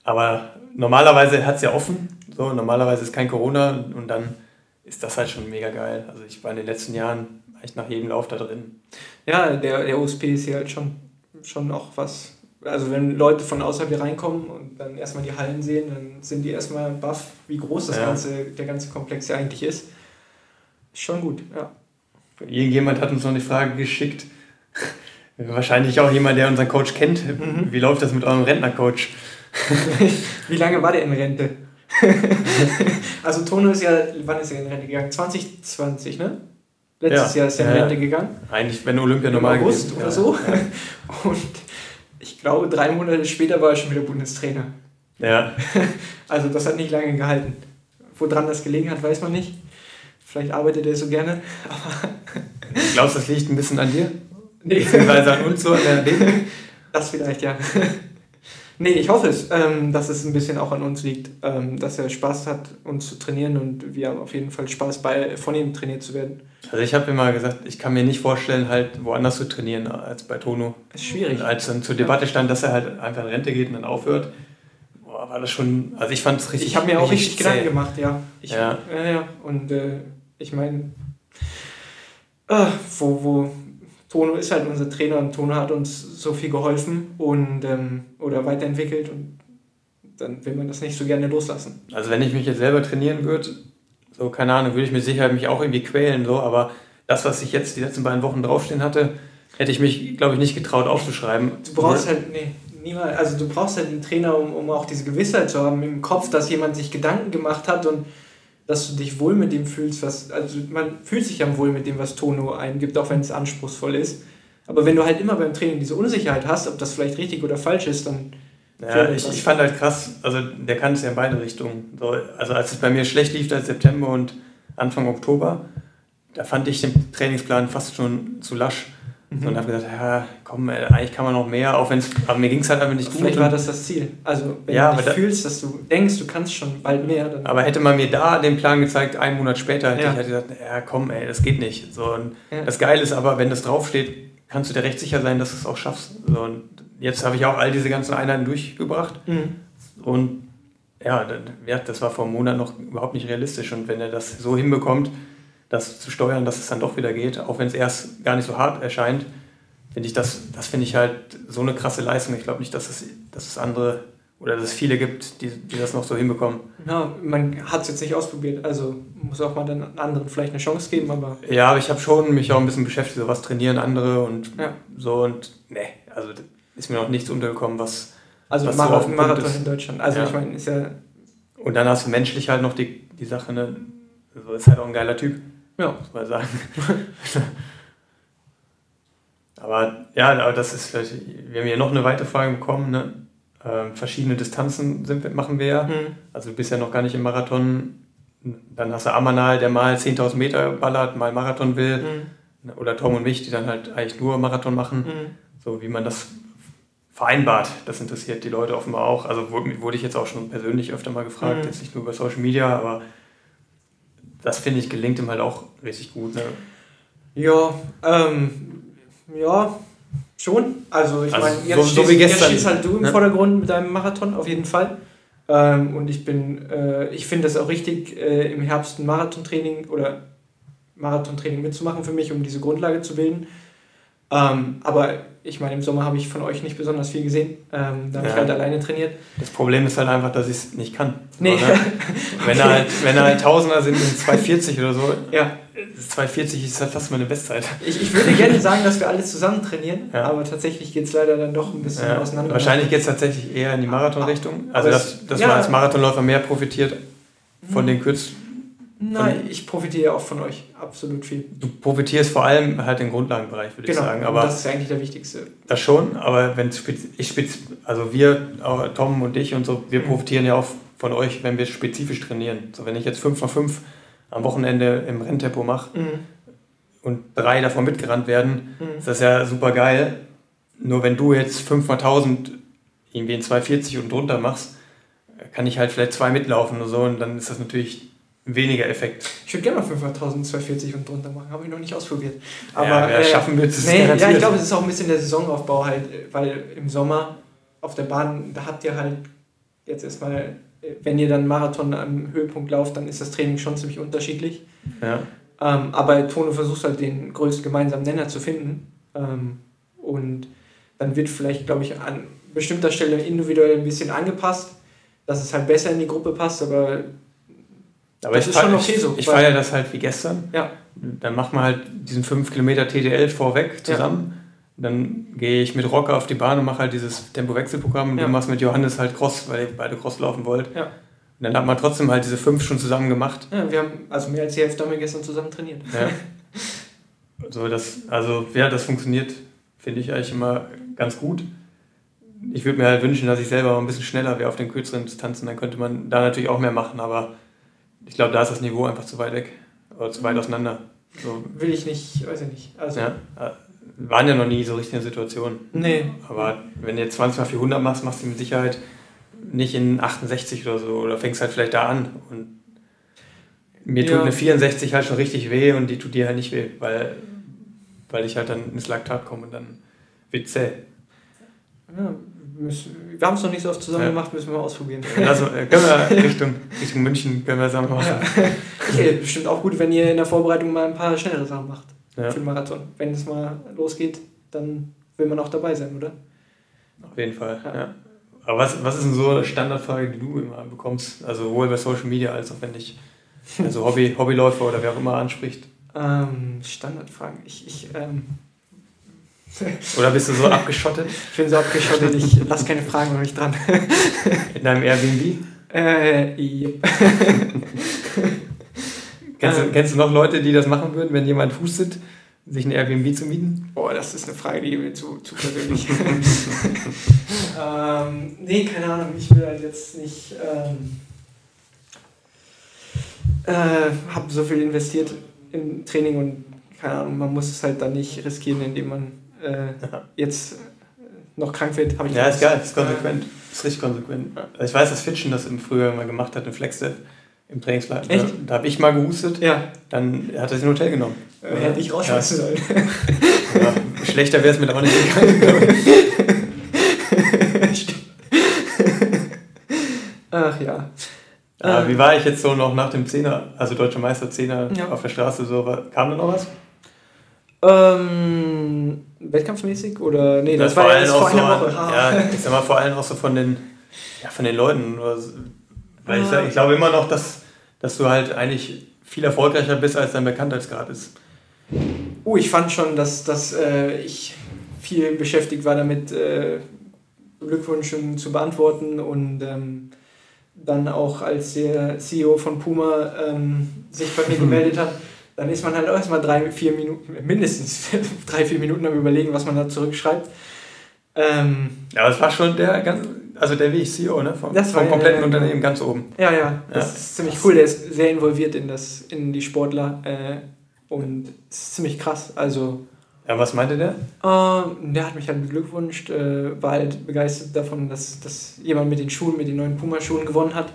aber normalerweise hat es ja offen, so, normalerweise ist kein Corona und dann ist das halt schon mega geil. Also ich war in den letzten Jahren echt nach jedem Lauf da drin. Ja, der, der USP ist hier halt schon, schon auch was also wenn Leute von außerhalb hier reinkommen und dann erstmal die Hallen sehen, dann sind die erstmal baff, wie groß das ja. ganze, der ganze Komplex hier eigentlich ist. Ist schon gut, ja. Irgendjemand hat uns noch eine Frage geschickt. [laughs] Wahrscheinlich auch jemand, der unseren Coach kennt. Mhm. Wie läuft das mit eurem Rentnercoach? [laughs] wie lange war der in Rente? [laughs] also Tono ist ja, wann ist er in Rente gegangen? 2020, ne? Letztes ja. Jahr ist er in Rente gegangen. Eigentlich, wenn Olympia normal August gewesen. oder so. Und ich glaube, drei Monate später war er schon wieder Bundestrainer. Ja. Also das hat nicht lange gehalten. Woran das gelegen hat, weiß man nicht. Vielleicht arbeitet er so gerne. Glaubst du, das liegt ein bisschen an dir? Nee. Beziehungsweise an uns so an der Das vielleicht, ja. [laughs] Nee, ich hoffe es, ähm, dass es ein bisschen auch an uns liegt, ähm, dass er Spaß hat, uns zu trainieren und wir haben auf jeden Fall Spaß, bei, von ihm trainiert zu werden. Also ich habe immer gesagt, ich kann mir nicht vorstellen, halt woanders zu trainieren als bei Tono. Das ist schwierig. Als dann zur Debatte stand, dass er halt einfach in Rente geht und dann aufhört, boah, war das schon, also ich fand es richtig Ich habe mir auch richtig, richtig Gedanken gemacht, ja. Ich, ja. ja, ja. Und äh, ich meine, äh, wo, wo, Tono ist halt unser Trainer und Tono hat uns so viel geholfen und ähm, oder weiterentwickelt und dann will man das nicht so gerne loslassen. Also wenn ich mich jetzt selber trainieren würde, so keine Ahnung, würde ich mir sicher mich auch irgendwie quälen, so, aber das, was ich jetzt die letzten beiden Wochen draufstehen hatte, hätte ich mich, glaube ich, nicht getraut aufzuschreiben. Du brauchst halt, nee, niemals, also du brauchst halt einen Trainer, um, um auch diese Gewissheit zu haben im Kopf, dass jemand sich Gedanken gemacht hat und dass du dich wohl mit dem fühlst, was, also man fühlt sich ja wohl mit dem, was Tono eingibt, auch wenn es anspruchsvoll ist. Aber wenn du halt immer beim Training diese Unsicherheit hast, ob das vielleicht richtig oder falsch ist, dann. Ja, ich, ich fand halt krass, also der kann es ja in beide Richtungen. So, also als es bei mir schlecht lief, als September und Anfang Oktober, da fand ich den Trainingsplan fast schon zu lasch. Mhm. Und habe gesagt, ja, komm, ey, eigentlich kann man noch mehr, auch wenn es, aber mir ging es halt einfach nicht gut. Vielleicht war das das Ziel. Also, wenn ja, du da, fühlst, dass du denkst, du kannst schon bald mehr. Aber hätte man mir da den Plan gezeigt, einen Monat später, hätte ja. ich halt gesagt, ja, komm, ey, das geht nicht. So, ja. Das Geile ist aber, wenn das draufsteht, kannst du dir recht sicher sein, dass du es auch schaffst. So, und jetzt habe ich auch all diese ganzen Einheiten durchgebracht. Mhm. Und ja, das war vor einem Monat noch überhaupt nicht realistisch. Und wenn er das so hinbekommt, das zu steuern, dass es dann doch wieder geht, auch wenn es erst gar nicht so hart erscheint, finde ich das, das finde ich halt so eine krasse Leistung. Ich glaube nicht, dass es, dass es andere oder dass es viele gibt, die, die das noch so hinbekommen. Ja, man hat es jetzt nicht ausprobiert, also muss auch mal dann anderen vielleicht eine Chance geben, aber. Ja, aber ich habe schon mich auch ein bisschen beschäftigt, so was trainieren andere und Ja. so und ne, also ist mir noch nichts untergekommen, was. Also was Mar so auf dem Punkt Marathon ist. in Deutschland. Also Ja. ich meine, ist ja. Und dann hast du menschlich halt noch die, die Sache, ne? So ist halt auch ein geiler Typ, Ja. muss man sagen. [laughs] aber ja, aber das ist vielleicht, wir haben hier noch eine weitere Frage bekommen, ne? Ähm, verschiedene Distanzen sind, machen wir ja. Hm. Also du bist ja noch gar nicht im Marathon. Dann hast du Amanal, der mal 10.000 Meter ballert, mal Marathon will. Hm. Oder Tom und mich, die dann halt eigentlich nur Marathon machen. Hm. So wie man das vereinbart, das interessiert die Leute offenbar auch. Also wurde, wurde ich jetzt auch schon persönlich öfter mal gefragt, Mhm. jetzt nicht nur über Social Media, aber das finde ich gelingt ihm halt auch richtig gut. Ne? Ja, ähm, ja, schon. Also ich Also meine, so- jetzt, so stehst, wie jetzt stehst halt du im ne? Vordergrund mit deinem Marathon auf jeden Fall. Ähm, und ich bin, äh, ich finde es auch richtig, äh, im Herbst ein Marathontraining oder Marathontraining mitzumachen für mich, um diese Grundlage zu bilden. Ähm, aber ich meine, im Sommer habe ich von euch nicht besonders viel gesehen. Ähm, da habe ich Ja. halt alleine trainiert. Das Problem ist halt einfach, dass ich es nicht kann. Nee. Ne? [laughs] wenn, da halt, wenn da halt Tausender sind in 240 oder so, Ja, 240 ist halt fast meine Bestzeit. ich, ich würde gerne sagen, dass wir alle zusammen trainieren, Ja. aber tatsächlich geht es leider dann doch ein bisschen Ja, auseinander. wahrscheinlich geht es tatsächlich eher in die Marathonrichtung. Aber Also, dass, dass man als Marathonläufer mehr profitiert von den Kürz. Nein, ich profitiere auch von euch absolut viel. Du profitierst vor allem halt im Grundlagenbereich, würde ich sagen. und Aber das ist ja eigentlich der wichtigste. das schon, aber wenn ich also wir, auch Tom und ich und so, wir Mhm. profitieren ja auch von euch, wenn wir spezifisch trainieren. So, wenn ich jetzt 5x5 am Wochenende im Renntempo mache Mhm. und drei davon mitgerannt werden, Mhm. ist das ja super geil. Nur wenn du jetzt 5x1000 irgendwie in 240 und drunter machst, kann ich halt vielleicht zwei mitlaufen oder so und dann ist das natürlich weniger Effekt. Ich würde gerne mal 5240 und drunter machen, habe ich noch nicht ausprobiert. Aber ja, wer äh, schaffen wird, ist nee, ja, garantiert. ich glaube, es ist auch ein bisschen der Saisonaufbau halt, weil im Sommer auf der Bahn, da habt ihr halt jetzt erstmal, äh, wenn ihr dann Marathon am Höhepunkt lauft, dann ist das Training schon ziemlich unterschiedlich. ja. Ähm, aber Tono versucht halt den größten gemeinsamen Nenner zu finden. Ähm, und dann wird vielleicht, glaube ich, an bestimmter Stelle individuell ein bisschen angepasst, dass es halt besser in die Gruppe passt, aber Aber Das ich ist schon okay so, Ich feiere das halt wie gestern. ja. Dann macht man halt diesen 5 Kilometer TDL vorweg zusammen. Dann gehe ich mit Rocker auf die Bahn und mache halt dieses Tempo-Wechselprogramm. Und Ja. du machst mit Johannes halt Cross, weil ihr beide Cross laufen wollt. Ja. Und dann hat man trotzdem halt diese fünf schon zusammen gemacht. Ja, wir haben, also mehr als die Hälfte haben wir gestern zusammen trainiert. Ja. so, das, also ja, das funktioniert, finde ich eigentlich immer ganz gut. Ich würde mir halt wünschen, dass ich selber ein bisschen schneller wäre auf den kürzeren Distanzen. Dann könnte man da natürlich auch mehr machen, aber ich glaube, da ist das Niveau einfach zu weit weg oder zu weit auseinander. So, Will ich nicht, weiß ich nicht. Also, ja, äh, waren ja noch nie so richtige Situationen. nee. Aber wenn du jetzt 20 mal 400 machst, machst du mit Sicherheit nicht in 68 oder so oder fängst halt vielleicht da an. Und mir tut Ja. eine 64 halt schon richtig weh und die tut dir halt nicht weh, weil, weil ich halt dann ins Laktat komme und dann wird zäh. Ja, müssen, wir haben es noch nicht so oft zusammen Ja. gemacht, müssen wir mal ausprobieren. Also können wir [laughs] Richtung, Richtung München können wir Sachen machen. Ja. [laughs] Okay, bestimmt auch gut, wenn ihr in der Vorbereitung mal ein paar schnellere Sachen macht Ja, für den Marathon. Wenn es mal losgeht, dann will man auch dabei sein, oder? auf jeden Fall. Ja. Ja. Aber was, was ist denn so eine Standardfrage, die du immer bekommst? Also sowohl bei Social Media als auch wenn dich also Hobby, Hobbyläufer oder wer auch immer anspricht. [laughs] Ähm, Standardfragen. Ich, ich, ähm, [laughs] Oder bist du so abgeschottet ich bin so abgeschottet, ich [laughs] lasse keine Fragen an mich dran. in deinem Airbnb? Äh, yep. [laughs] Kennst, du, Ähm. kennst du noch Leute, die das machen würden, wenn jemand hustet, sich ein Airbnb zu mieten? Boah, das ist eine Frage, die mir zu, zu persönlich. ähm, nee, keine Ahnung, ich will halt jetzt nicht. Ähm, äh, habe so viel investiert im Training und keine Ahnung, man muss es halt dann nicht riskieren, indem man äh, jetzt äh, noch krank wird. Hab ich Ja, ist geil, ist konsequent. Ist richtig konsequent. Also ich weiß, dass Fitchen das im Frühjahr mal gemacht hat, in Flexstep, im Trainingslager. Echt? Da, da habe ich mal gehustet, Ja, dann hat er sich ein Hotel genommen. äh, hätte ich rausschmeißen sollen. Ja, schlechter wäre es mir aber nicht gegangen. Ach ja. Ja, Äh, wie war ich jetzt so noch nach dem Zehner, also Deutscher Meister Zehner Ja. auf der Straße, so, kam da noch was? Ähm, wettkampfmäßig oder nee, das, war ja erst vor so, einer an- Woche. ja, ich sag mal vor allem auch so von den Ja, von den Leuten. Weil ich, ich glaube immer noch, dass, dass du halt eigentlich viel erfolgreicher bist, als dein Bekanntheitsgrad ist. Oh, ich fand schon, dass, dass äh, ich viel beschäftigt war damit, äh, Glückwünsche zu beantworten und ähm, dann auch als der CEO von Puma ähm, sich bei mir [laughs] gemeldet hat, dann ist man halt auch erstmal drei, vier Minuten, mindestens [laughs] drei, vier Minuten am überlegen, was man da zurückschreibt. Ähm, ja, das war schon der ganz, also der wie ich CEO, ne? Vom, das vom kompletten äh, Unternehmen ganz oben. Ja, ja, das ja. ist ziemlich cool. Der ist sehr involviert in das, in die Sportler äh, und ist ziemlich krass. Also ja, was meinte der? Ähm, der hat mich halt beglückwünscht, äh, war halt begeistert davon, dass, dass jemand mit den Schuhen, mit den neuen Puma-Schuhen gewonnen hat.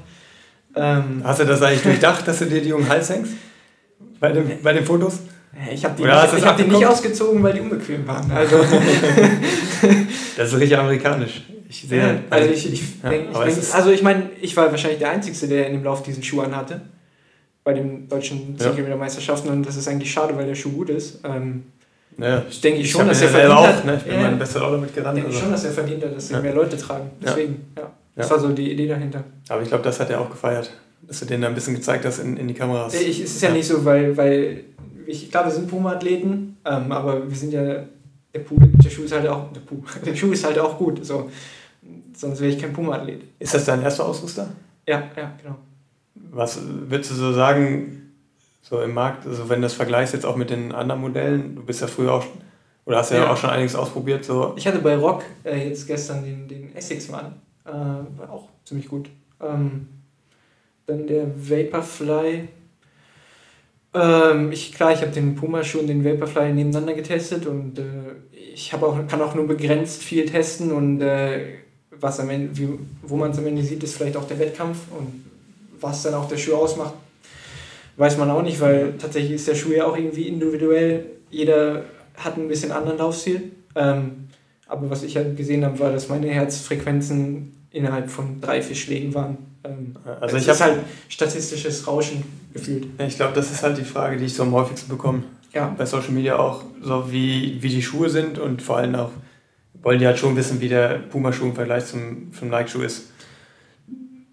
Ähm, Hast du das eigentlich durchdacht, dass du dir die um den Hals hängst? Bei, dem, bei den Fotos? Ich habe die, nicht, ich hab die nicht ausgezogen, weil die unbequem waren. [laughs] Also [laughs] das ist richtig amerikanisch. Ich sehe, ja, also ich, ich ja, denk, ich denk, also ich meine, ich war wahrscheinlich der Einzige, der in dem Lauf diesen Schuh anhatte. Bei den deutschen 10 Kilometer Meisterschaften und das ist eigentlich schade, weil der Schuh gut ist. Ähm, ja, ich denke ich schon, dass er verdient auch, hat. Ne? Ich bin ja, mein bester Auto. Ich denke also. schon, dass er verdient hat, dass mehr Leute tragen. Deswegen, ja. Das war so die Idee dahinter. Aber ich glaube, das hat er auch gefeiert, dass du denen da ein bisschen gezeigt hast in, in die Kameras. Ich, es ist ja, nicht so, weil, weil ich glaube, wir sind Puma-Athleten, ähm, aber wir sind ja, der, Puh, der Schuh ist halt auch, der, Puh, [laughs] der Schuh ist halt auch gut, so. sonst wäre ich kein Puma-Athlet. Ist das dein erster Ausrüster? Ja, ja, genau. Was würdest du so sagen, so im Markt, also wenn du das vergleichst jetzt auch mit den anderen Modellen, du bist ja früher auch, oder hast ja, ja auch schon einiges ausprobiert. So. Ich hatte bei Rock äh, jetzt gestern den, den Essex mal äh, war auch ziemlich gut. Ähm, dann der Vaporfly. Ähm, ich, klar, ich habe den Puma-Schuh und den Vaporfly nebeneinander getestet und äh, ich auch, kann auch nur begrenzt viel testen und äh, was am Ende, wie, wo man es am Ende sieht, ist vielleicht auch der Wettkampf und was dann auch der Schuh ausmacht, weiß man auch nicht, weil tatsächlich ist der Schuh ja auch irgendwie individuell. Jeder hat ein bisschen anderen Laufstil. Ähm, aber was ich halt gesehen habe, war, dass meine Herzfrequenzen innerhalb von drei, vier Schlägen waren. Ähm, also ich habe halt statistisches Rauschen gefühlt. Ich glaube, das ist halt die Frage, die ich so am häufigsten bekomme. Ja. Bei Social Media auch, so wie, wie die Schuhe sind und vor allem auch wollen die halt schon wissen, wie der Puma-Schuh im Vergleich zum, zum Nike-Schuh ist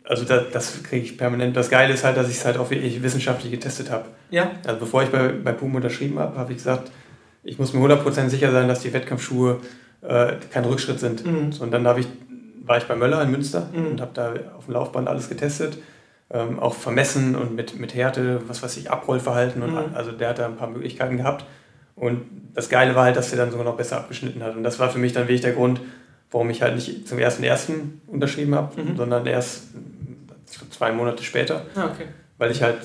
also das, das kriege ich permanent. Das Geile ist halt, dass ich es halt auch wirklich wissenschaftlich getestet habe. Ja. Also bevor ich bei, bei Puma unterschrieben habe, habe ich gesagt, ich muss mir 100% sicher sein, dass die Wettkampfschuhe äh, kein Rückschritt sind. Mhm. So, und dann ich, war ich bei Möller in Münster mhm. und habe da auf dem Laufband alles getestet. Ähm, auch vermessen und mit, mit Härte, was weiß ich, Abrollverhalten. Und, mhm. Also der hat da ein paar Möglichkeiten gehabt. Und das Geile war halt, dass der dann sogar noch besser abgeschnitten hat. Und das war für mich dann wirklich der Grund, warum ich halt nicht zum ersten ersten unterschrieben habe, mhm. sondern erst zwei Monate später. Ah, okay. Weil ich halt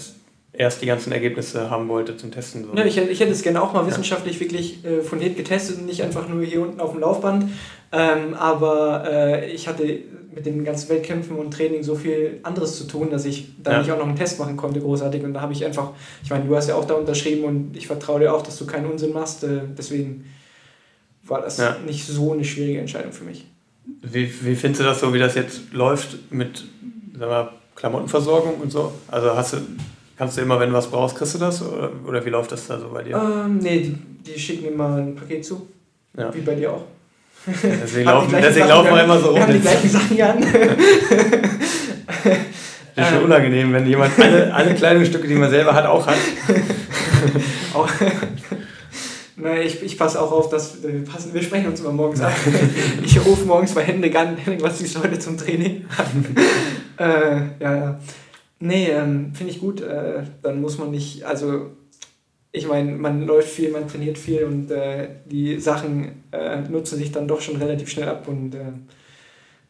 erst die ganzen Ergebnisse haben wollte zum Testen. So. Ja, ich, ich hätte es gerne auch mal wissenschaftlich wirklich äh, fundiert getestet und nicht einfach nur hier unten auf dem Laufband. Ähm, aber äh, ich hatte mit den ganzen Wettkämpfen und Training so viel anderes zu tun, dass ich da ja. nicht auch noch einen Test machen konnte, großartig. Und da habe ich einfach, ich meine, du hast ja auch da unterschrieben und ich vertraue dir auch, dass du keinen Unsinn machst. Äh, deswegen war das ja. nicht so eine schwierige Entscheidung für mich. Wie, wie findest du das so, wie das jetzt läuft mit, sag mal, Klamottenversorgung und so? Also hast du, kannst du immer, wenn du was brauchst, kriegst du das? Oder, oder wie läuft das da so bei dir? Ähm, nee, die, die schicken immer ein Paket zu. Ja. Wie bei dir auch. deswegen [laughs] laufen, deswegen laufen wir immer so rum. Wir haben die gleichen Sachen an. Das [laughs] ist schon unangenehm, wenn jemand alle, alle Kleidungsstücke, die man selber hat, auch hat. [laughs] Na, ich, ich passe auch auf, dass wir, passen, wir sprechen uns immer morgens ab. ich rufe morgens bei Hände an, was ist heute zum Training? äh, ja, ja. Nee, ähm, finde ich gut. Äh, dann muss man nicht, also ich meine, man läuft viel, man trainiert viel und äh, die Sachen äh, nutzen sich dann doch schon relativ schnell ab und äh,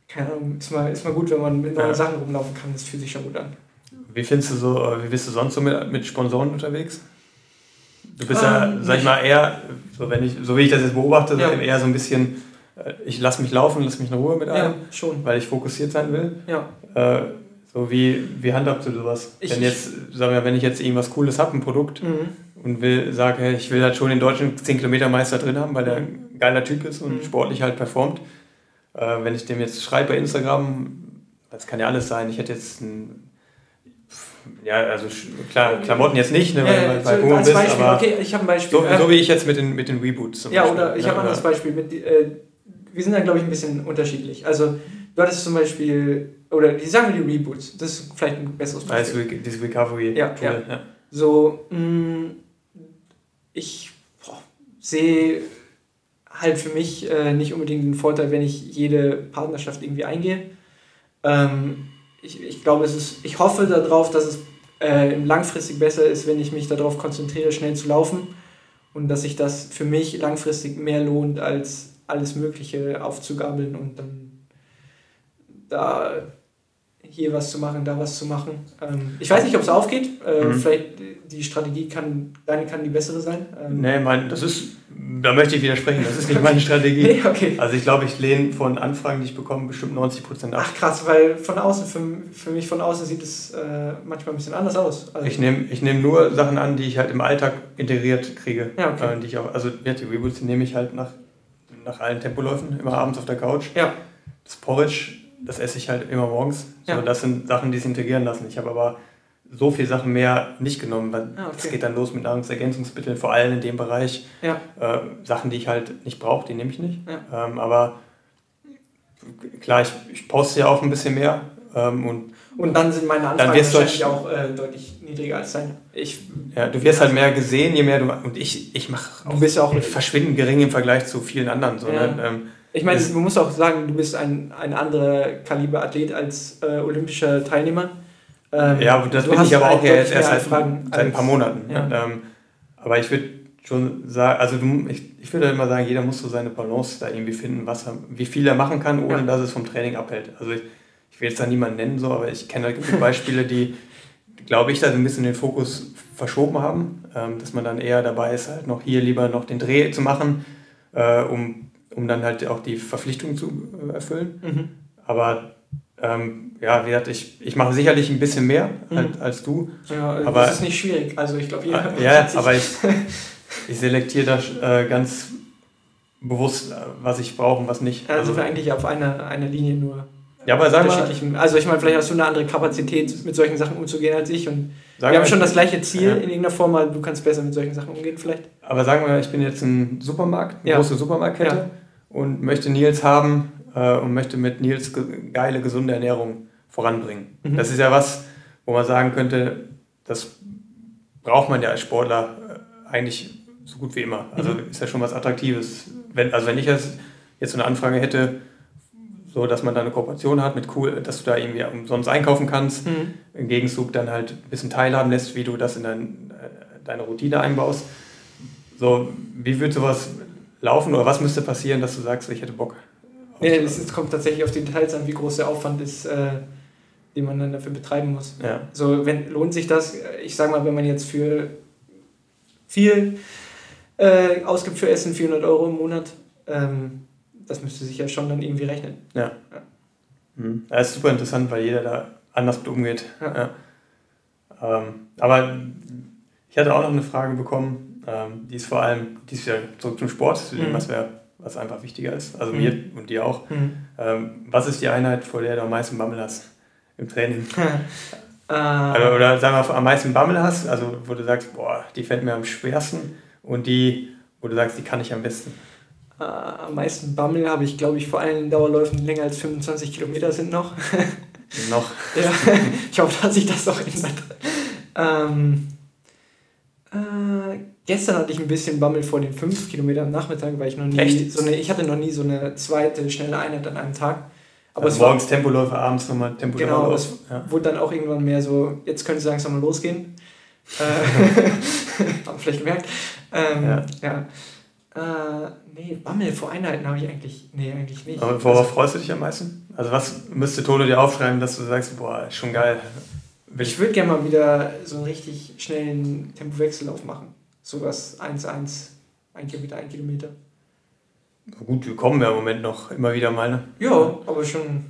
keine Ahnung, ist mal, ist mal gut, wenn man mit neuen ja. Sachen rumlaufen kann, das fühlt sich schon gut an. Wie findest du so, äh, wie bist du sonst so mit, mit Sponsoren unterwegs? Du bist ja, ähm, sag ich mal, eher, so, wenn ich, so wie ich das jetzt beobachte, ja. eher so ein bisschen, äh, ich lasse mich laufen, lasse mich in Ruhe mit einem, ja, schon. weil ich fokussiert sein will. Ja. So wie, wie handhabst du sowas? Ich, wenn jetzt, sagen wir, wenn ich jetzt irgendwas Cooles habe, ein Produkt mhm. und will, sage, hey, ich will halt schon den deutschen 10 Kilometer Meister drin haben, weil der ein geiler Typ ist und mhm. sportlich halt performt. Äh, wenn ich dem jetzt schreibe bei Instagram, das kann ja alles sein, ich hätte jetzt ein ja, also klar, Klamotten jetzt nicht, ne, weil ja, du bei Puma bist, Beispiel, aber okay, ich habe ein Beispiel. So, so, wie ich jetzt mit den, mit den Reboots zum Ja, Beispiel. oder ich habe ein anderes Beispiel. Mit, äh, wir sind da, glaube ich, ein bisschen unterschiedlich. Also du hattest zum Beispiel, oder die sagen wir die Reboots, das ist vielleicht ein besseres Beispiel. Also dieses Recovery ja. Ja. ja. So, mh, mm, ich sehe halt für mich äh, nicht unbedingt den Vorteil, wenn ich jede Partnerschaft irgendwie eingehe. Ähm, ich, ich glaube, es ist, ich hoffe darauf, dass es äh, langfristig besser ist, wenn ich mich darauf konzentriere, schnell zu laufen und dass sich das für mich langfristig mehr lohnt, als alles Mögliche aufzugabeln und dann da hier was zu machen, da was zu machen. Ähm, ich weiß nicht, ob es aufgeht. Äh, mhm. Vielleicht die Strategie kann, deine kann die bessere sein. Ähm, nee, mein, das ist, da möchte ich widersprechen, das ist nicht meine Strategie. [laughs] nee, okay. Also ich glaube, ich lehne von Anfragen, die ich bekomme, bestimmt 90 Prozent ab. Ach krass, weil von außen, für, für mich von außen sieht es äh, manchmal ein bisschen anders aus. Also ich nehme ich nehm nur Sachen an, die ich halt im Alltag integriert kriege. Ja, okay. Äh, die ich auch, also ja, die Reboots nehme ich halt nach, nach allen Tempoläufen, immer abends auf der Couch. Ja. Das Porridge das esse ich halt immer morgens. Ja. So, das sind Sachen, die sich integrieren lassen. Ich habe aber so viele Sachen mehr nicht genommen, weil ah, okay. geht dann los mit Nahrungsergänzungsmitteln, vor allem in dem Bereich. Ja. Äh, Sachen, die ich halt nicht brauche, die nehme ich nicht. Ja. Ähm, aber klar, ich, ich poste ja auch ein bisschen mehr. Ähm, und, und dann sind meine Anfragen wahrscheinlich auch äh, deutlich niedriger als deine. Ich, ja, du wirst halt mehr gesehen, je mehr du. Und ich, ich mache auch, bist auch verschwindend gering im Vergleich zu vielen anderen. So, ja. ne? ähm, ich meine, du musst auch sagen, du bist ein, ein anderer Kaliber Athlet als äh, olympischer Teilnehmer. Ähm, ja, das bin ich aber auch ja jetzt erst seit, seit ein paar Monaten. Ja. Ähm, aber ich würde schon sagen, also du, ich, ich würde immer sagen, jeder muss so seine Balance da irgendwie finden, was er, wie viel er machen kann, ohne ja. dass es vom Training abhält. Also ich, ich will jetzt da niemanden nennen, so, aber ich kenne halt Beispiele, die, glaube ich, da so ein bisschen den Fokus verschoben haben, ähm, dass man dann eher dabei ist, halt noch hier lieber noch den Dreh zu machen, äh, um um dann halt auch die Verpflichtung zu äh, erfüllen. Mhm. Aber ähm, ja, wie gesagt, ich, ich mache sicherlich ein bisschen mehr mhm. als, als du. Ja, aber, das ist nicht schwierig. Also ich glaube, jeder. Ja, aber ich, [laughs] ich selektiere da äh, ganz bewusst, äh, was ich brauche und was nicht. Also, also wir eigentlich auf einer, einer Linie nur. Ja, aber sag mal. Also ich meine, vielleicht hast du eine andere Kapazität, mit solchen Sachen umzugehen als ich. Und wir haben schon das gleiche Ziel ja. in irgendeiner Form, aber du kannst besser mit solchen Sachen umgehen vielleicht. Aber sagen wir, ich bin jetzt ein Supermarkt, eine ja. große Supermarktkette. Ja und möchte Nils haben äh, und möchte mit Nils ge geile, gesunde Ernährung voranbringen. Mhm. Das ist ja was, wo man sagen könnte, das braucht man ja als Sportler äh, eigentlich so gut wie immer. Also mhm. ist ja schon was Attraktives. Wenn, also wenn ich jetzt, jetzt so eine Anfrage hätte, so dass man da eine Kooperation hat mit cool, dass du da irgendwie umsonst einkaufen kannst, mhm. im Gegenzug dann halt ein bisschen teilhaben lässt, wie du das in dein, äh, deine Routine einbaust. So, wie würde sowas laufen oder was müsste passieren, dass du sagst, ich hätte Bock? Nee, es kommt tatsächlich auf die Details an, wie groß der Aufwand ist, äh, den man dann dafür betreiben muss. Ja. So, wenn, lohnt sich das? Ich sag mal, wenn man jetzt für viel äh, ausgibt für Essen, 400 Euro im Monat, ähm, das müsste sich ja schon dann irgendwie rechnen. Ja. ja. Mhm. Das ist super interessant, weil jeder da anders mit umgeht. Ja. ja. Ähm, aber ich hatte auch noch eine Frage bekommen, ähm, die ist vor allem, die ist ja zurück zum Sport, zu dem, mhm. was, wär, was einfach wichtiger ist. Also mhm. mir und dir auch. Mhm. Ähm, was ist die Einheit, vor der du am meisten Bammel hast im Training? [laughs] also, oder sagen wir, am meisten Bammel hast, also wo du sagst, boah, die fällt mir am schwersten und die, wo du sagst, die kann ich am besten. Äh, am meisten Bammel habe ich, glaube ich, vor allem Dauerläufen, die länger als 25 Kilometer sind noch. [laughs] noch. [laughs] ja, ich hoffe, dass sich das auch ändert. Ähm, äh, gestern hatte ich ein bisschen Bammel vor den 5 Kilometern am Nachmittag, weil ich noch nie Echt? so eine, ich hatte noch nie so eine zweite schnelle Einheit an einem Tag. Aber also morgens war, Tempoläufe, abends nochmal Tempoläufe. Genau, das ja. wurde dann auch irgendwann mehr so, jetzt könnte es langsam mal losgehen. [laughs] äh, [laughs] haben vielleicht gemerkt. Ähm, ja. ja. Äh, nee, Bammel vor Einheiten habe ich eigentlich, nee, eigentlich nicht. Aber worauf also, freust du dich am meisten? Also was müsste Tolo dir aufschreiben, dass du sagst, boah, schon geil, ich würde gerne mal wieder so einen richtig schnellen Tempowechsellauf machen. Sowas 1-1, 1 Kilometer, 1 Kilometer. Gut, wir kommen ja im Moment noch immer wieder mal. Ne? Ja, aber schon.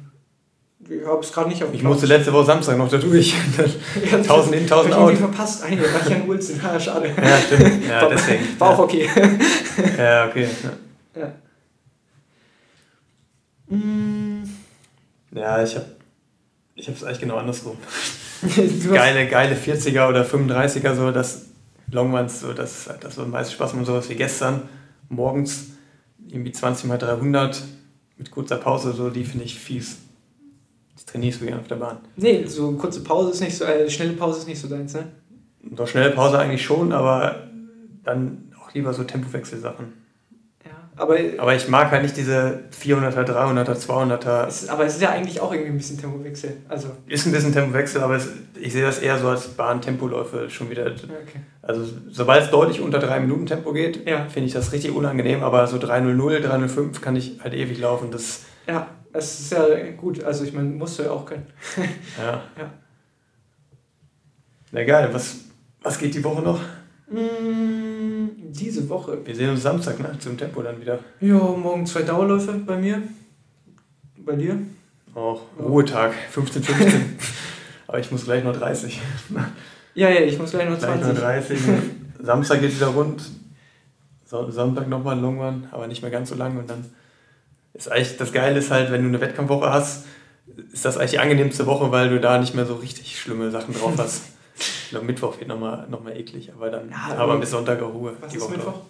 Ich habe es gerade nicht auf Ich musste letzte Woche Samstag noch da durch. [laughs] 1000 [laughs] in, 1000 out. Ich verpasst eine, war ich an Ulzen. Ja, schade. Ja, stimmt. [laughs] Ja, war, deswegen. War auch okay. Ja, okay. Ja, ja. ja ich habe ich es eigentlich genau andersrum. geile, geile 40er oder 35er, so das Longruns, so das, das war meist Spaß und sowas wie gestern. Morgens irgendwie 20 mal 300 mit kurzer Pause, so die finde ich fies. trainierst du gerne auf der Bahn? Nee, so eine kurze Pause ist nicht so, äh, schnelle Pause ist nicht so deins, ne? Doch schnelle Pause eigentlich schon, aber dann auch lieber so Tempowechselsachen. Aber, Aber ich mag halt nicht diese 400er, 300er, 200er. es, aber es ist ja eigentlich auch irgendwie ein bisschen Tempowechsel. Also, Ist ein bisschen Tempowechsel, aber es, ich sehe das eher so als Bahn-Tempoläufe schon wieder. okay. Also sobald es deutlich unter 3 Minuten Tempo geht, Ja. finde ich das richtig unangenehm, aber so 300, 305 kann ich halt ewig laufen. Das, Ja, es ist ja gut. Also, ich meine, musst du ja auch können. ja. [laughs] Ja. Na geil, was, was geht die Woche noch? Mm, diese Woche. Wir sehen uns Samstag, ne? Zum Tempo dann wieder. Ja, morgen zwei Dauerläufe bei mir. Bei dir? Auch Ruhetag, 15, 15. [laughs] aber ich muss gleich noch 30. Ja, ja, ich muss gleich noch Gleich 20. noch 30. [laughs] Samstag geht wieder rund. So- Sonntag nochmal Long Run, aber nicht mehr ganz so lang. Und dann ist eigentlich, das Geile ist halt, wenn du eine Wettkampfwoche hast, ist das eigentlich die angenehmste Woche, weil du da nicht mehr so richtig schlimme Sachen drauf hast. Ich glaube, Mittwoch wird nochmal noch mal eklig, aber dann Ja, aber bis Sonntag auch Ruhe. Was die ist Woche Mittwoch?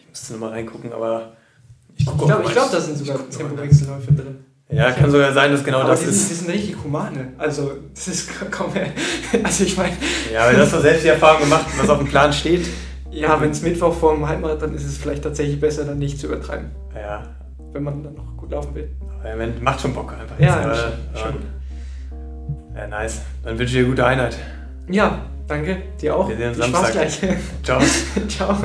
Ich müsste nochmal reingucken, aber ich gucke Ich glaube, ich glaub, da sind sogar Tempowechselläufe drin. Ja, kann sogar sein, dass genau aber das die, sind, ist. die sind richtig humane. Also, das ist kaum mehr. [laughs] Also, ich meine, Ja, aber du hast doch selbst die Erfahrung gemacht, was auf dem Plan steht. ja, wenn es Mittwoch vor dem Halbmarathon ist, ist es vielleicht tatsächlich besser, dann nicht zu übertreiben. Ja, Wenn man dann noch gut laufen will. aber Moment macht schon Bock einfach. Ja, jetzt, schon, aber- schon. Ja, nice. Dann wünsche ich dir gute Einheit. Ja, danke. Dir auch. Wir sehen uns Samstag. Ciao. Ciao.